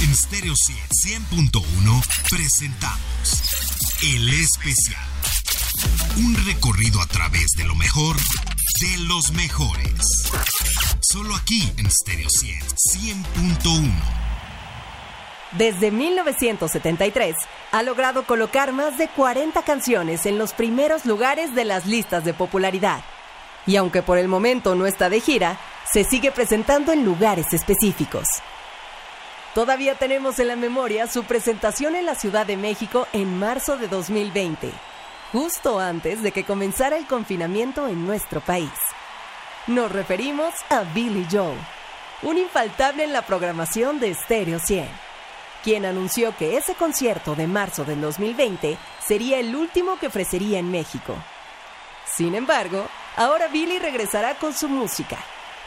En Stereo 100.1 presentamos El Especial. Un recorrido a través de lo mejor de los mejores. Solo aquí en Stereo 100.1. Desde 1973 ha logrado colocar más de 40 canciones en los primeros lugares de las listas de popularidad. Y aunque por el momento no está de gira, se sigue presentando en lugares específicos. Todavía tenemos en la memoria su presentación en la Ciudad de México en marzo de 2020, justo antes de que comenzara el confinamiento en nuestro país. Nos referimos a Billy Joel, un infaltable en la programación de Stereo 100 quien anunció que ese concierto de marzo del 2020 sería el último que ofrecería en México. Sin embargo, ahora Billy regresará con su música,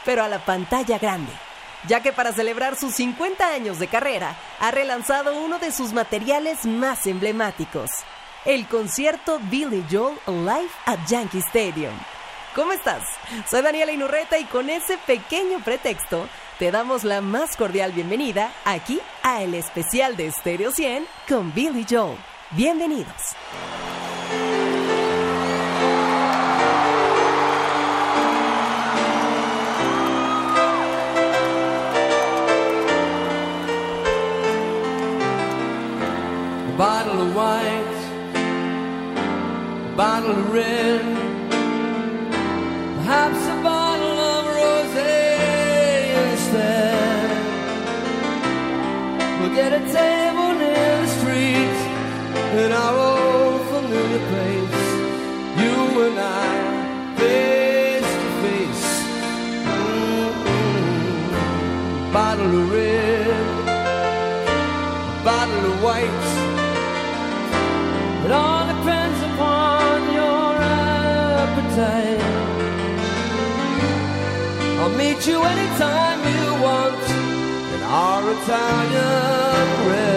pero a la pantalla grande, ya que para celebrar sus 50 años de carrera ha relanzado uno de sus materiales más emblemáticos, el concierto Billy Joel Live at Yankee Stadium. ¿Cómo estás? Soy Daniela Inurreta y con ese pequeño pretexto te damos la más cordial bienvenida aquí a el especial de Stereo 100 con Billy Joel. Bienvenidos. Bottle of white, a bottle of red, perhaps a bottle of rosé instead. We'll get a table near the street in our old familiar place. You and I, face to face. Mm-mm. Bottle of red, bottle of white. Appetite. I'll meet you anytime you want in our Italian restaurant.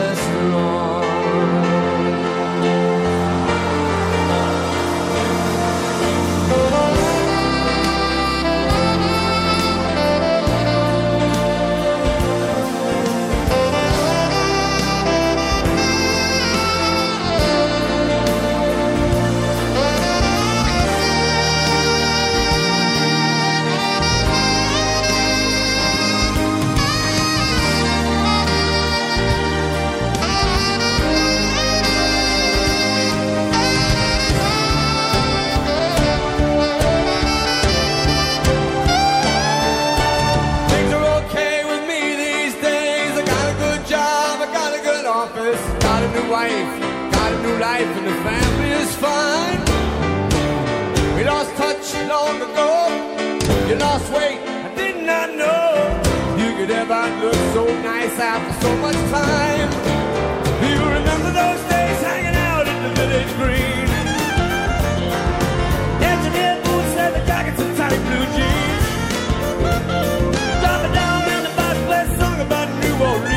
Life, and the family is fine. We lost touch long ago. You lost weight, I did not know you could ever look so nice after so much time. Do you remember those days hanging out in the village green? Engineer boots the jackets and tight blue jeans. Dropping down in the bus song about New Orleans.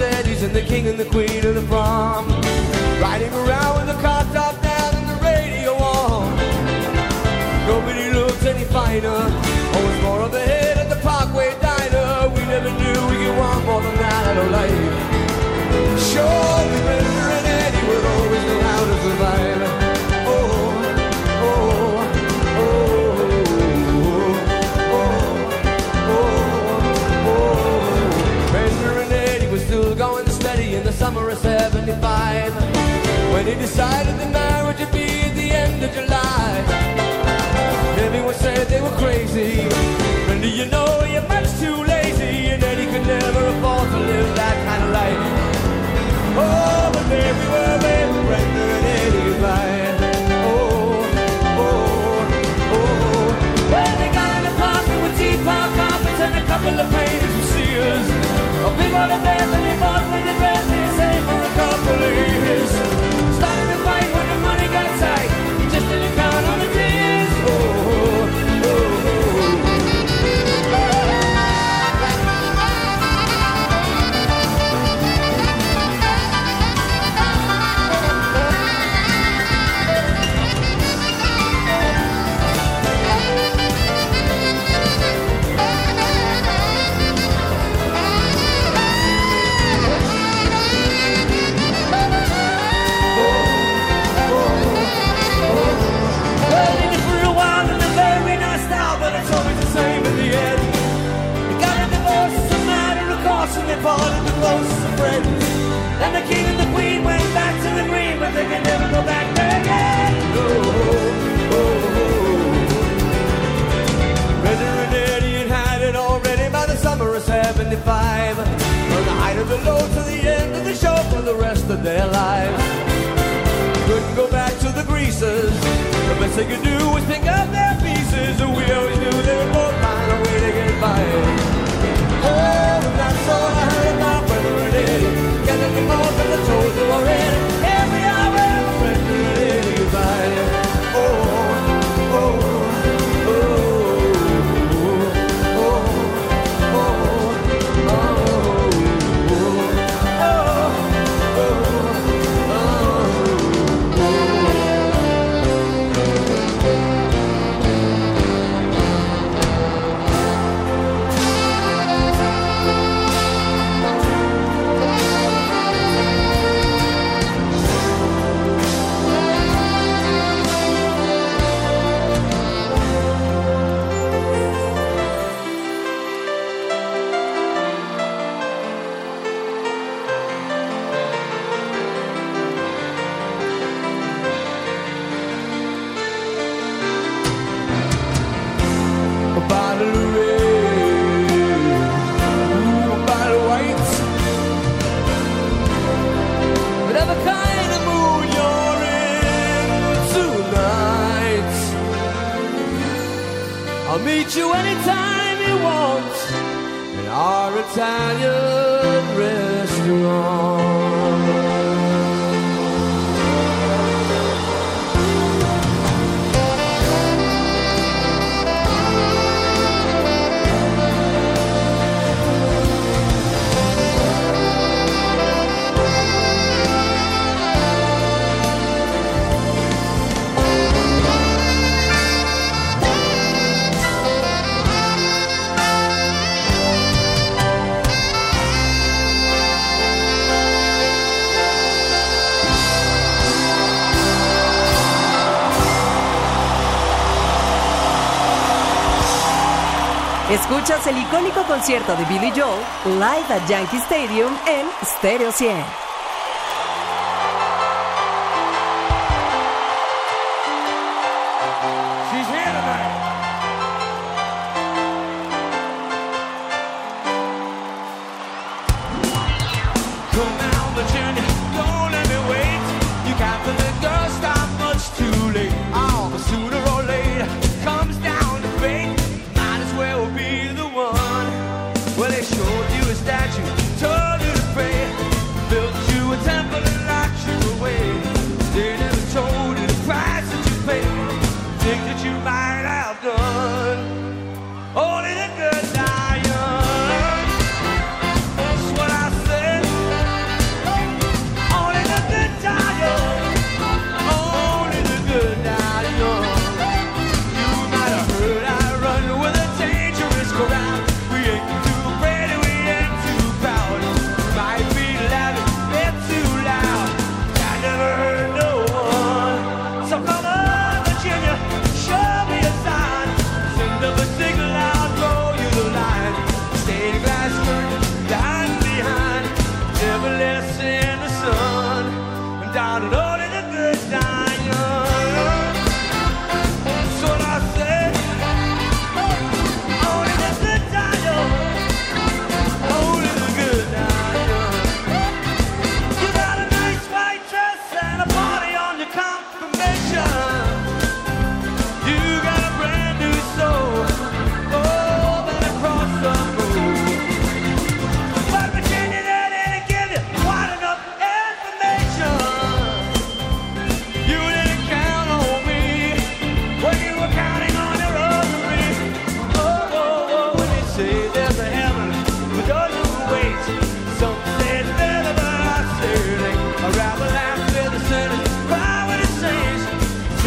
Fabulous and the king and the queen of the prom. Riding around with the car top down and the radio on. Nobody looks any finer. Bethany, Boston, and followed the closest of friends. And the king and the queen went back to the green, but they can never go back there again. Oh, oh, oh. Redder and Eddie had had it already by the summer of 75. From the height of the low to the end of the show for the rest of their lives. Couldn't go back to the greases. The best they could do was pick up their pieces, and we always knew they would both find a way to get by. icónico concierto de Billy Joel, live at Yankee Stadium en Stereo 100.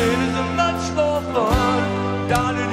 It is much more fun, darling.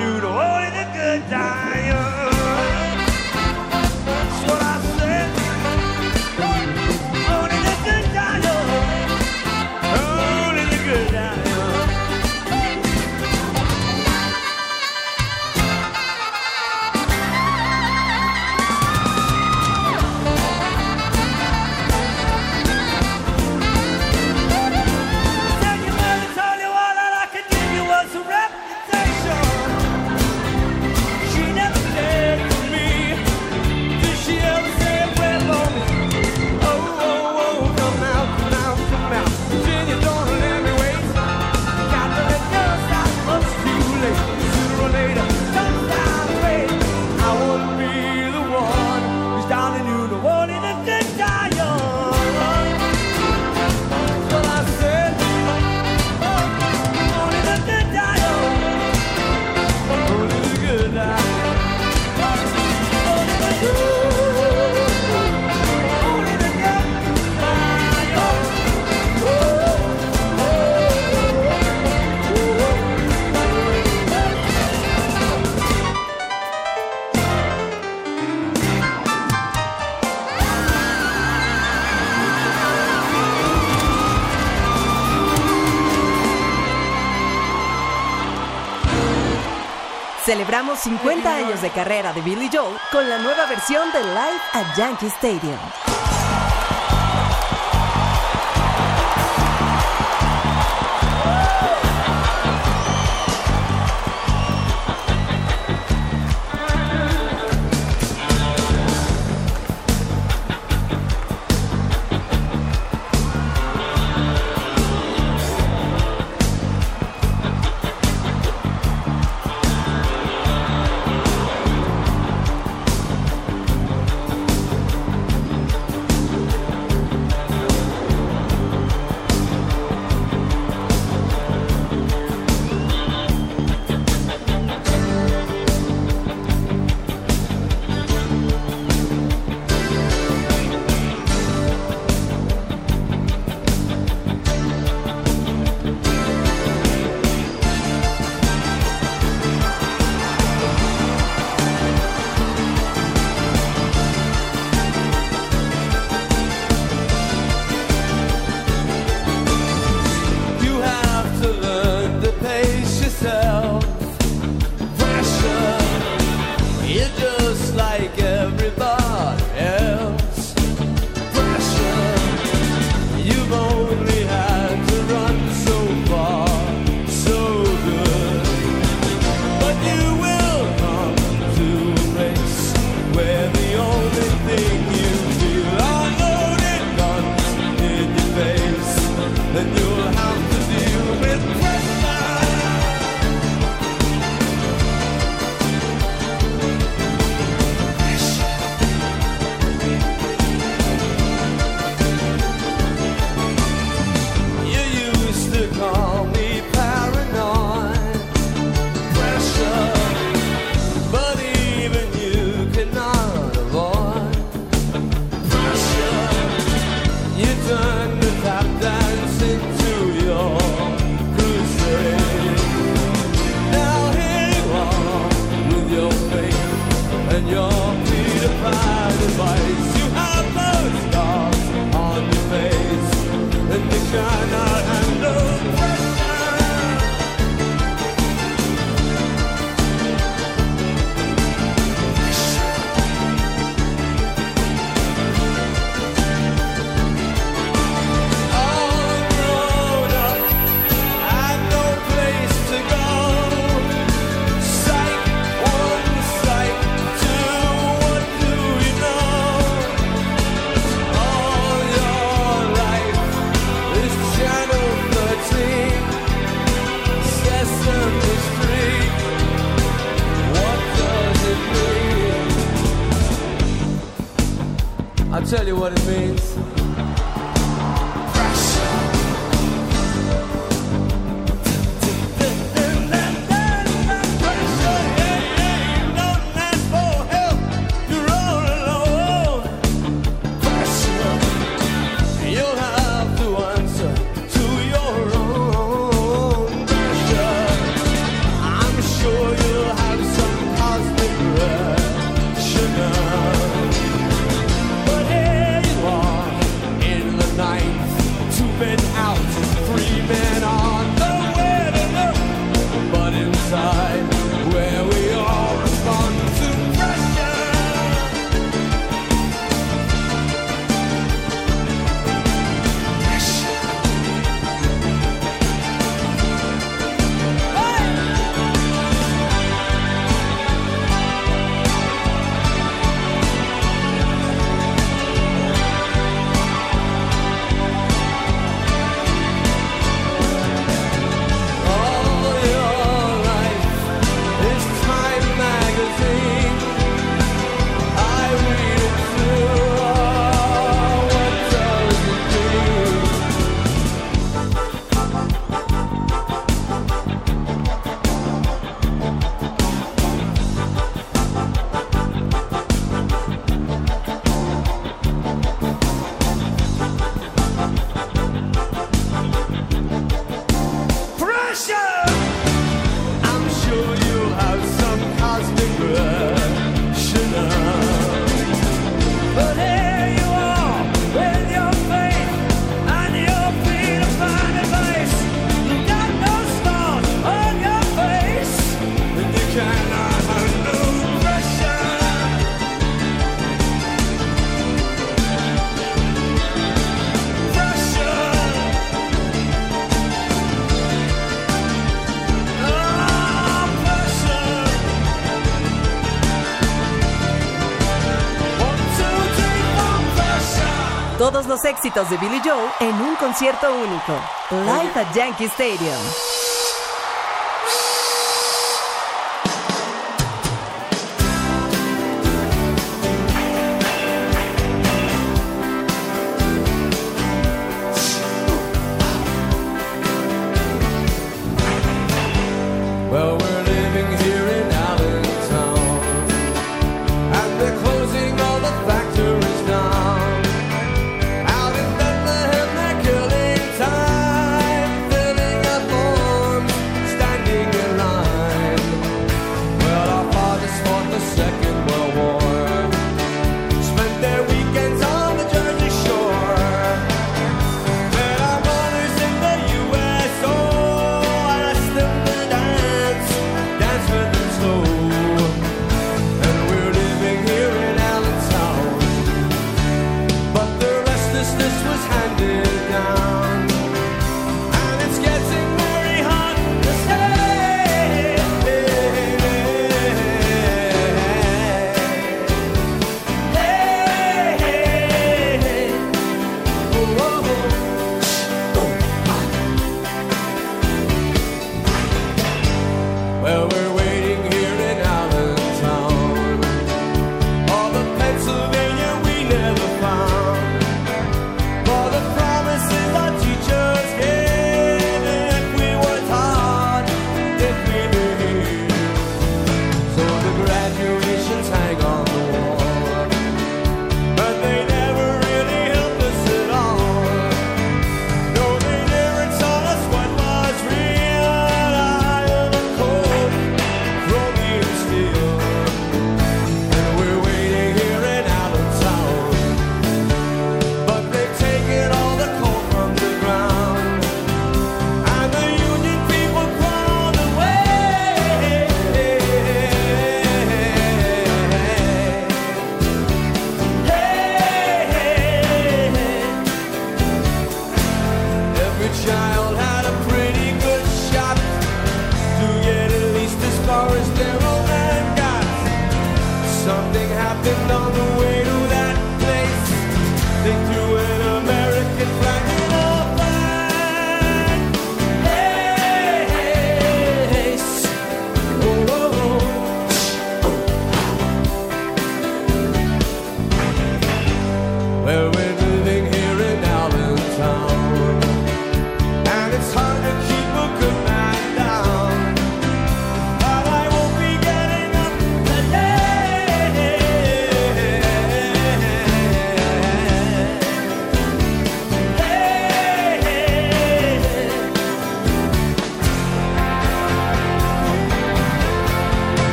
Celebramos 50 años de carrera de Billy Joel con la nueva versión de Live at Yankee Stadium. Tell you what it means. éxitos de Billy Joe en un concierto único. Live at Yankee Stadium. or is there a man romance? Something happened on the way.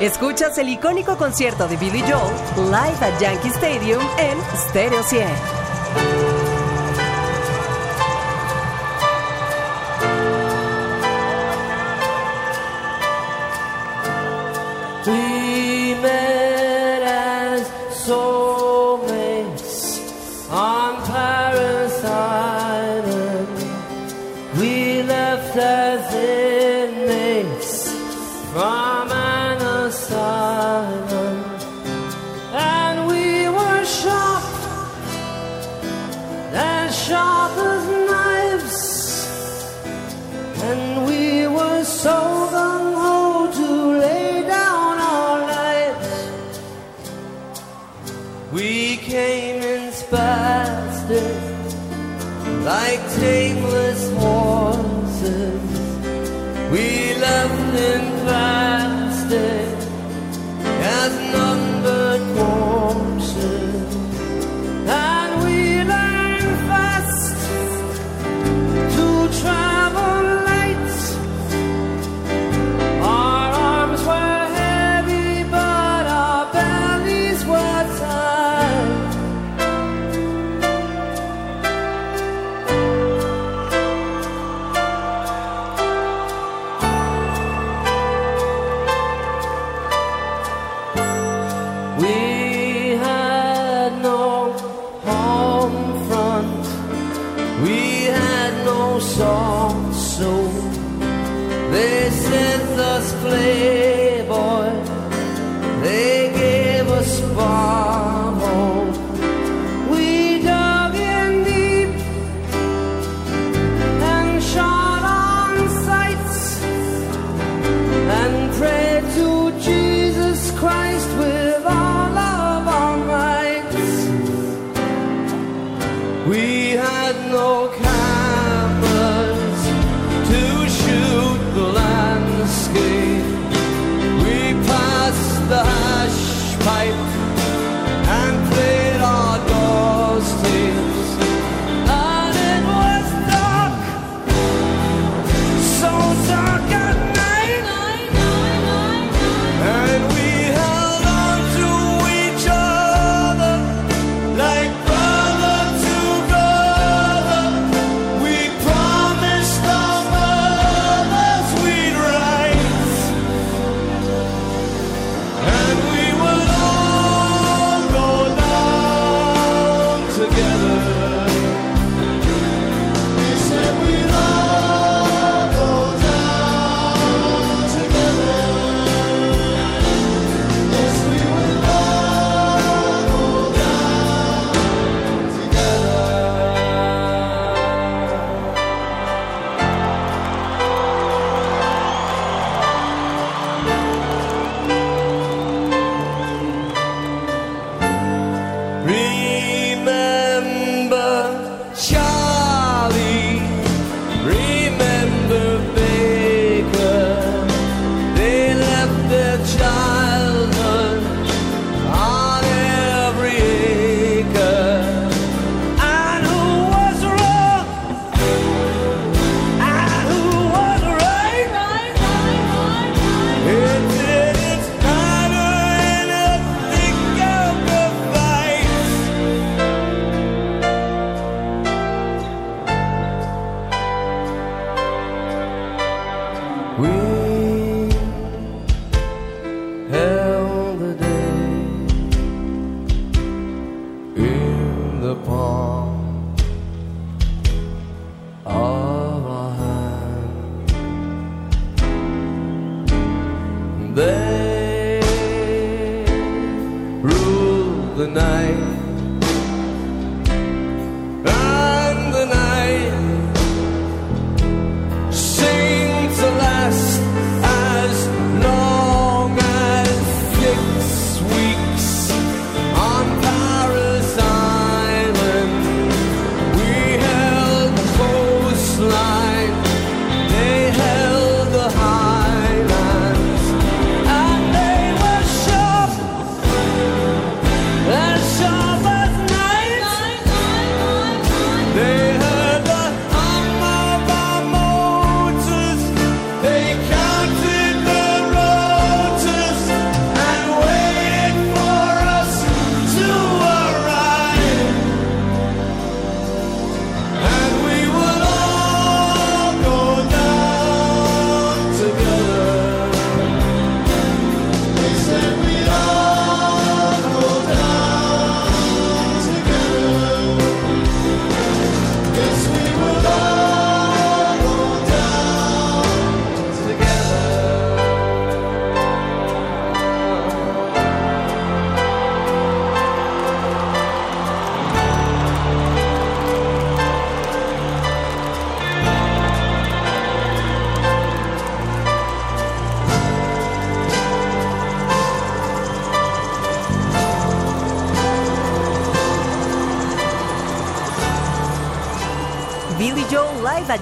Escuchas el icónico concierto de Billy Joel live at Yankee Stadium en Stereo 100.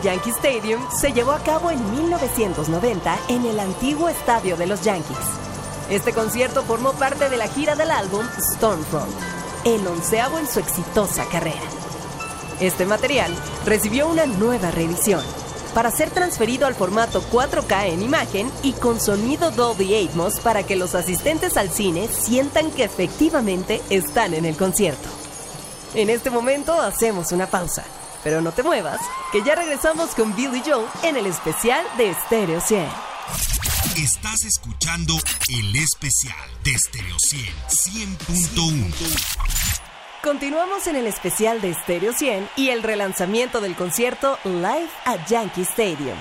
Yankee Stadium se llevó a cabo en 1990 en el antiguo estadio de los Yankees. Este concierto formó parte de la gira del álbum Stormfront, el onceavo en su exitosa carrera. Este material recibió una nueva reedición para ser transferido al formato 4K en imagen y con sonido Dolby Atmos para que los asistentes al cine sientan que efectivamente están en el concierto. En este momento hacemos una pausa. Pero no te muevas, que ya regresamos con Billy Joel en el especial de Stereo 100. Estás escuchando el especial de Stereo 100, 100.1. Continuamos en el especial de Stereo 100 y el relanzamiento del concierto Live at Yankee Stadium,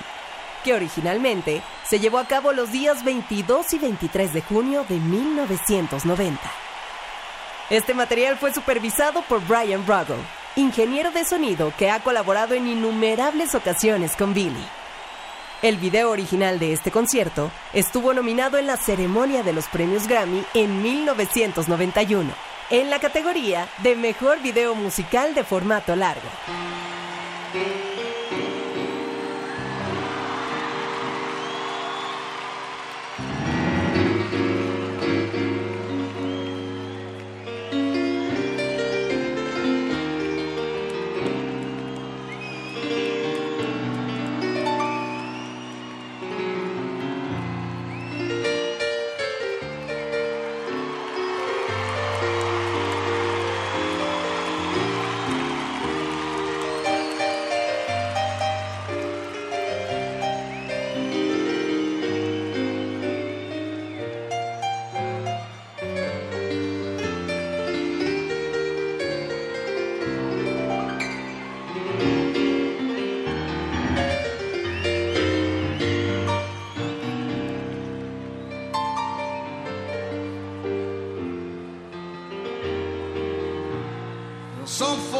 que originalmente se llevó a cabo los días 22 y 23 de junio de 1990. Este material fue supervisado por Brian Ruggle, ingeniero de sonido que ha colaborado en innumerables ocasiones con Billy. El video original de este concierto estuvo nominado en la ceremonia de los premios Grammy en 1991, en la categoría de Mejor Video Musical de Formato Largo.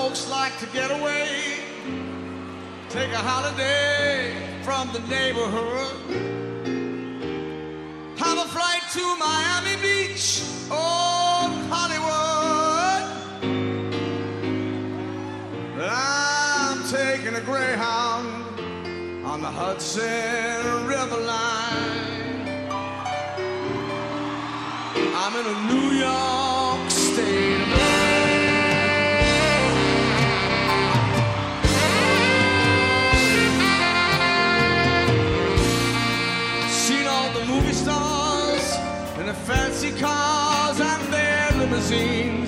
Folks like to get away, take a holiday from the neighborhood, have a flight to Miami Beach or Hollywood. I'm taking a Greyhound on the Hudson River line. I'm in a New York fancy cars and their limousines.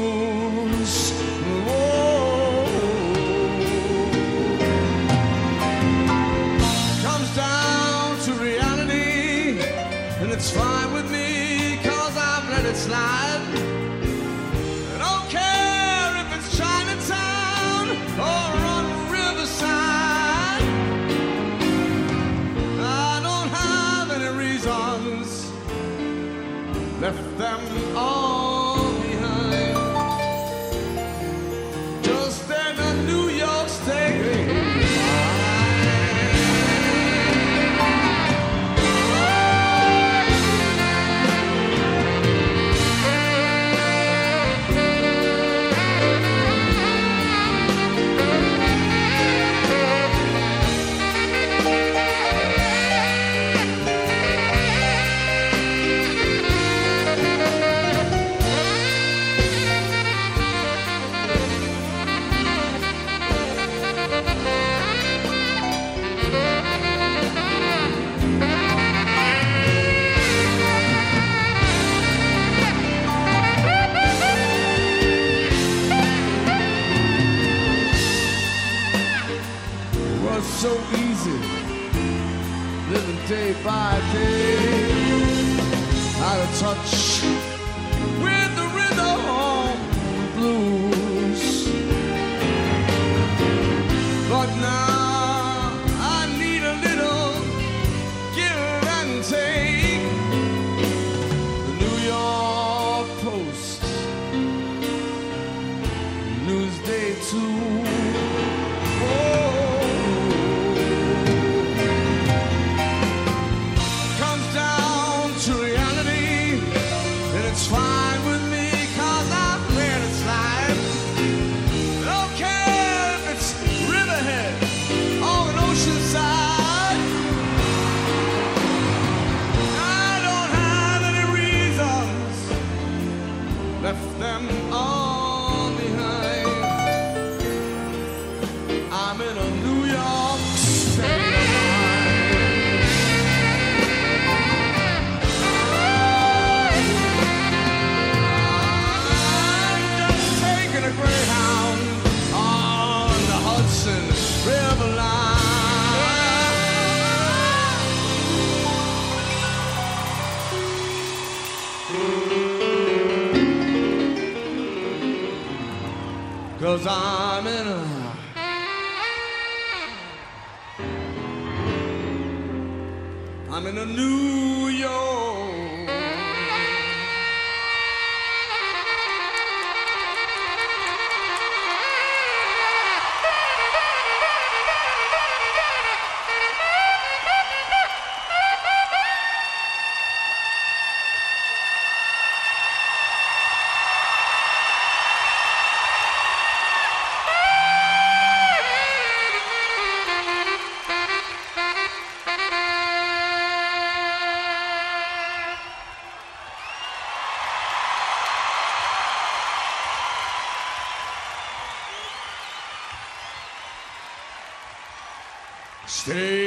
All Cause I'm State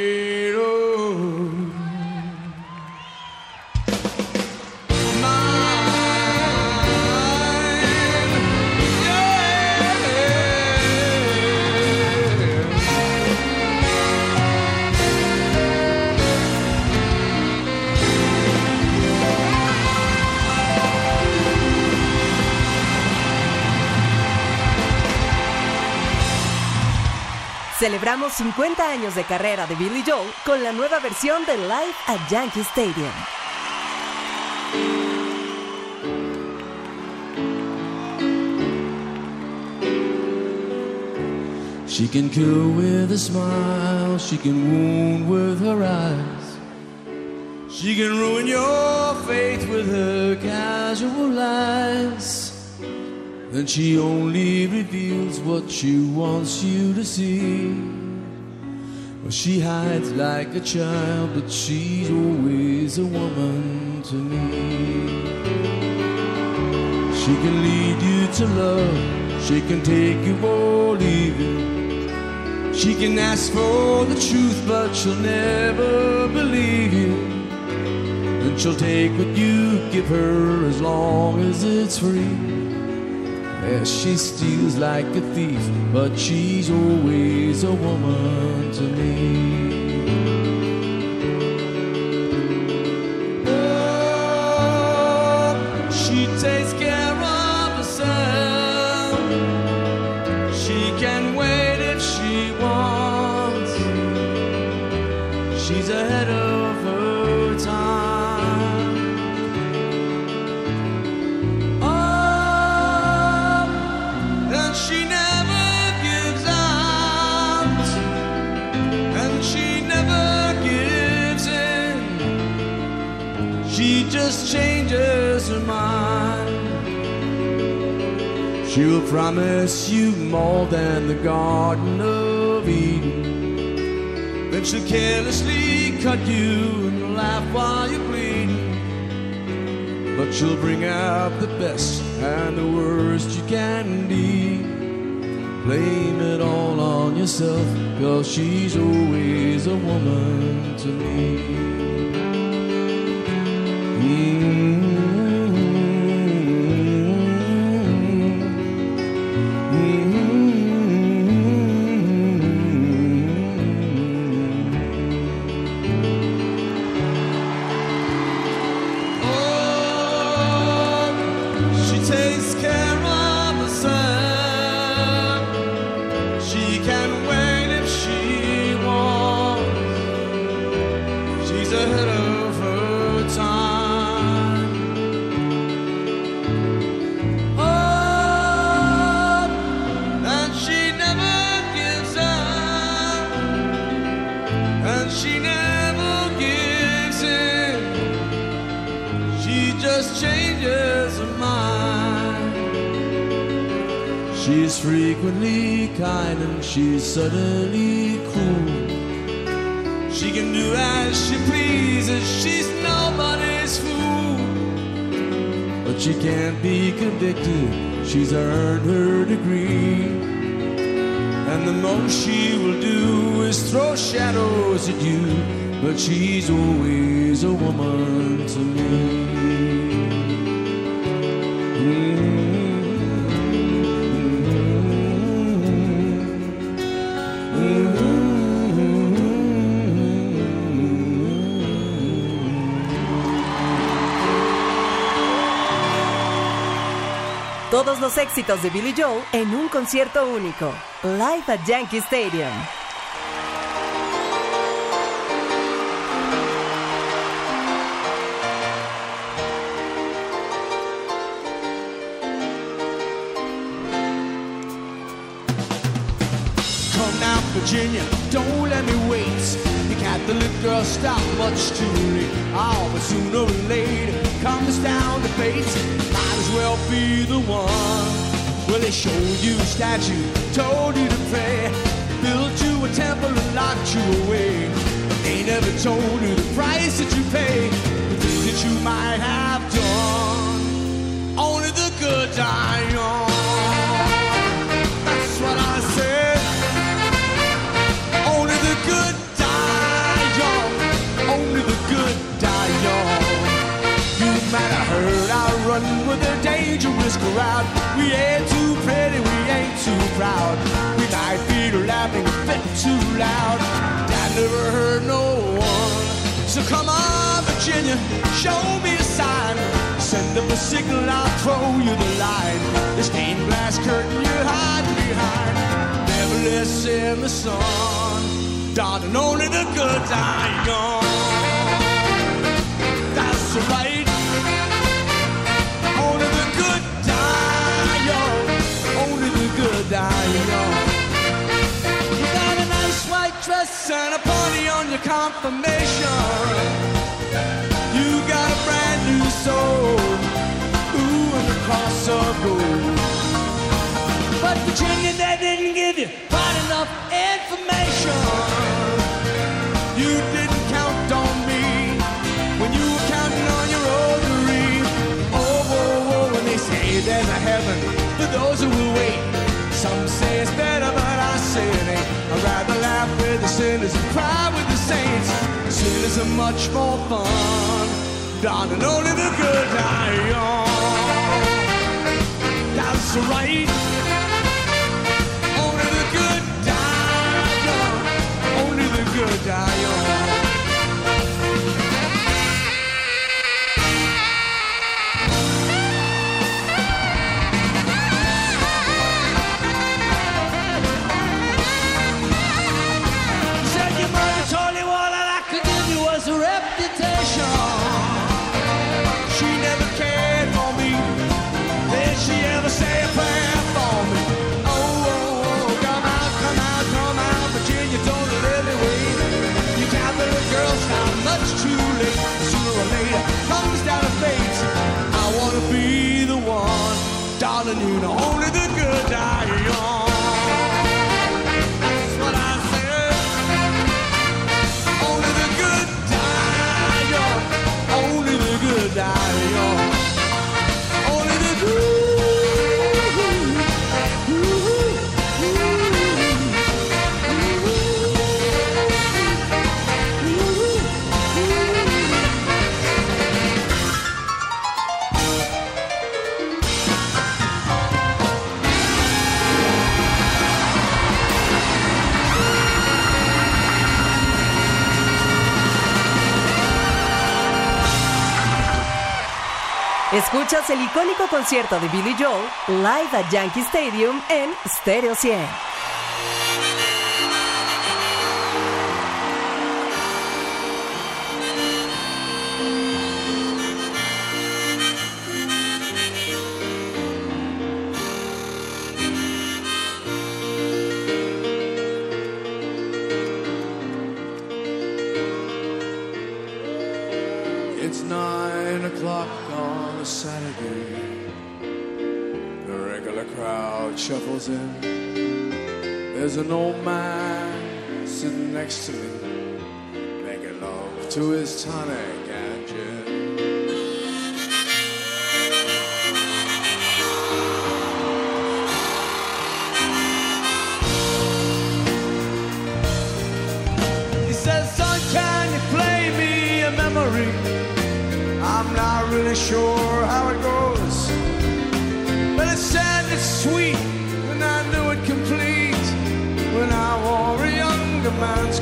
Celebramos 50 años de carrera de Billy Joel con la nueva versión de Live at Yankee Stadium. She can kill with a smile, she can wound with her eyes. She can ruin your faith with her casual lies. And she only reveals what she wants you to see. Well, she hides like a child, but she's always a woman to me. She can lead you to love, she can take you or leave you. She can ask for the truth, but she'll never believe you. And she'll take what you give her as long as it's free. She steals like a thief, but she's always a woman to me. She just changes her mind. She'll promise you more than the Garden of Eden. Then she'll carelessly cut you and laugh while you're bleeding. But she'll bring out the best and the worst you can be. Blame it all on yourself, cause she's always a woman to me. Oh, she's suddenly cool. She can do as she pleases, she's nobody's fool. But she can't be convicted, she's earned her degree. And the most she will do is throw shadows at you. But she's always a woman to me. Todos los éxitos de Billy Joel en un concierto único. Live at Yankee Stadium. Girl, stop much too late. Oh, but sooner or later comes down to fate. Might as well be the one. Well, they showed you a statue, told you to pray, built you a temple and locked you away. But they never told you the price that you pay, the things that you might have done. Only the good die young. Run with a dangerous crowd. We ain't too pretty, we ain't too proud. We might be laughing a bit too loud. I never heard no one. So come on, Virginia, show me a sign. Send up a signal, I'll throw you the line. The stained glass curtain you hide behind. Never in the sun. Darling, only the good die young. That's right. Die young. You got a nice white dress and a pony on your confirmation. You got a brand new soul. Ooh, and the cross of gold. But Virginia, they didn't give you quite enough information. Say it's better, but I say it ain't. I'd rather laugh with the sinners and cry with the saints. Sinners are much more fun. Darling, only the good die young. That's right. Only the good die young. Only the good die young. Escuchas el icónico concierto de Billy Joel live at Yankee Stadium en Stereo 100. Saturday. The regular crowd shuffles in. There's an old man sitting next to me, making love to his tonic really sure how it goes. But it's sad, it's sweet, and I knew it complete when I wore a younger man's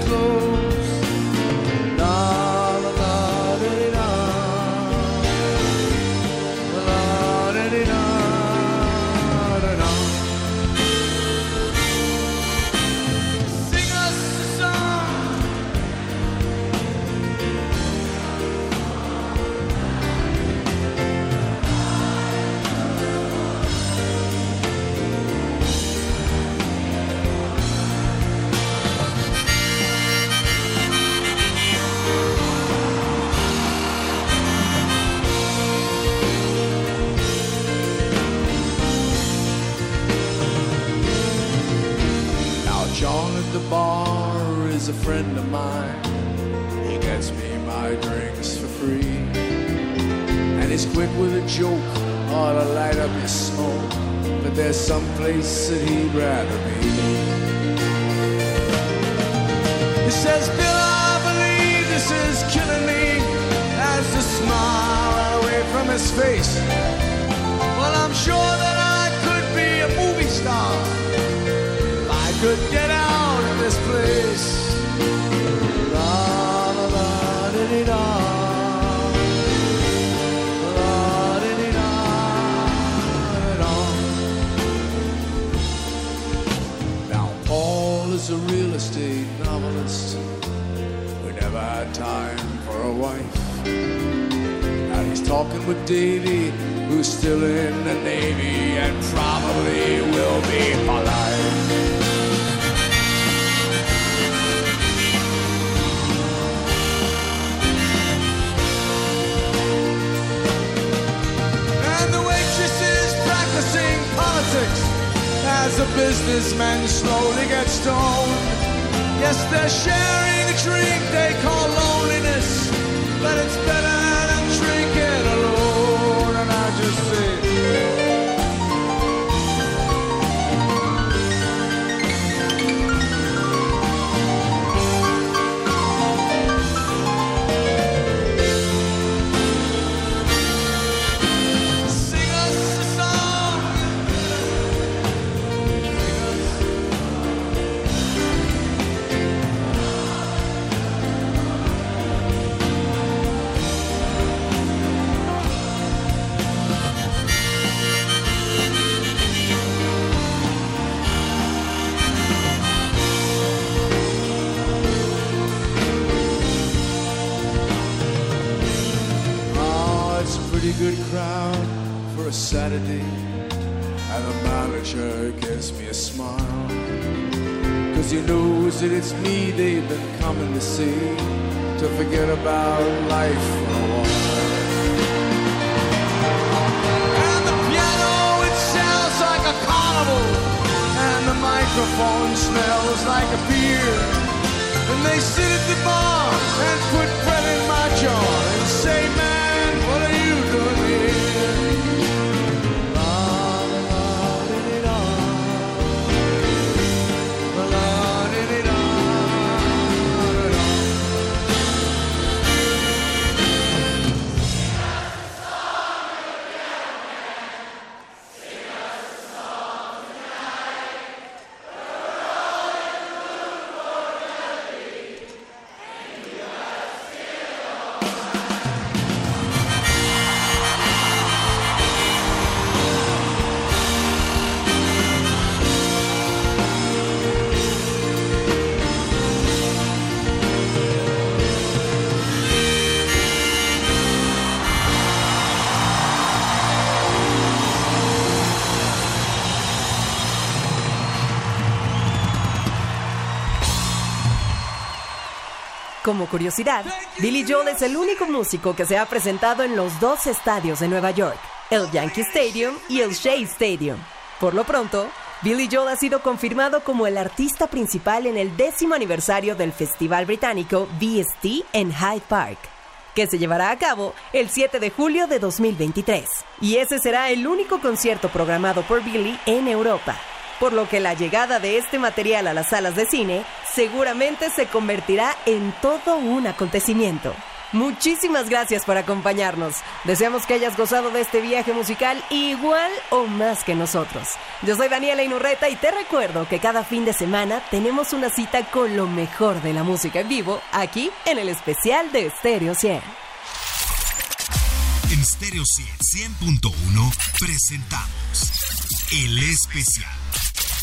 bar is a friend of mine. He gets me my drinks for free. And he's quick with a joke or to light up your smoke. But there's some place that he'd rather be. He says, Bill, I believe this is killing me. As the smile ran away from his face. Well, I'm sure that I could be a movie star. I could this place. Now Paul is a real estate novelist who never had time for a wife. Now he's talking with Davy, who's still in the Navy and probably will be for politics as the businessmen slowly get stoned. Yes, they're sharing a drink they call loneliness, but it's better than drinking alone. And I just say, And the piano it sounds like a carnival And the microphone smells like a beer. And they sit at the bar and put bread in Como curiosidad, Billy Joel es el único músico que se ha presentado en los dos estadios de Nueva York, el Yankee Stadium y el Shea Stadium. Por lo pronto, Billy Joel ha sido confirmado como el artista principal en el décimo aniversario del festival británico VST en Hyde Park, que se llevará a cabo el 7 de julio de 2023. Y ese será el único concierto programado por Billy en Europa. Por lo que la llegada de este material a las salas de cine seguramente se convertirá en todo un acontecimiento. Muchísimas gracias por acompañarnos. Deseamos que hayas gozado de este viaje musical igual o más que nosotros. Yo soy Daniela Inurreta y te recuerdo que cada fin de semana tenemos una cita con lo mejor de la música en vivo aquí en el especial de Stereo 100. En Stereo 100.1 presentamos El Especial.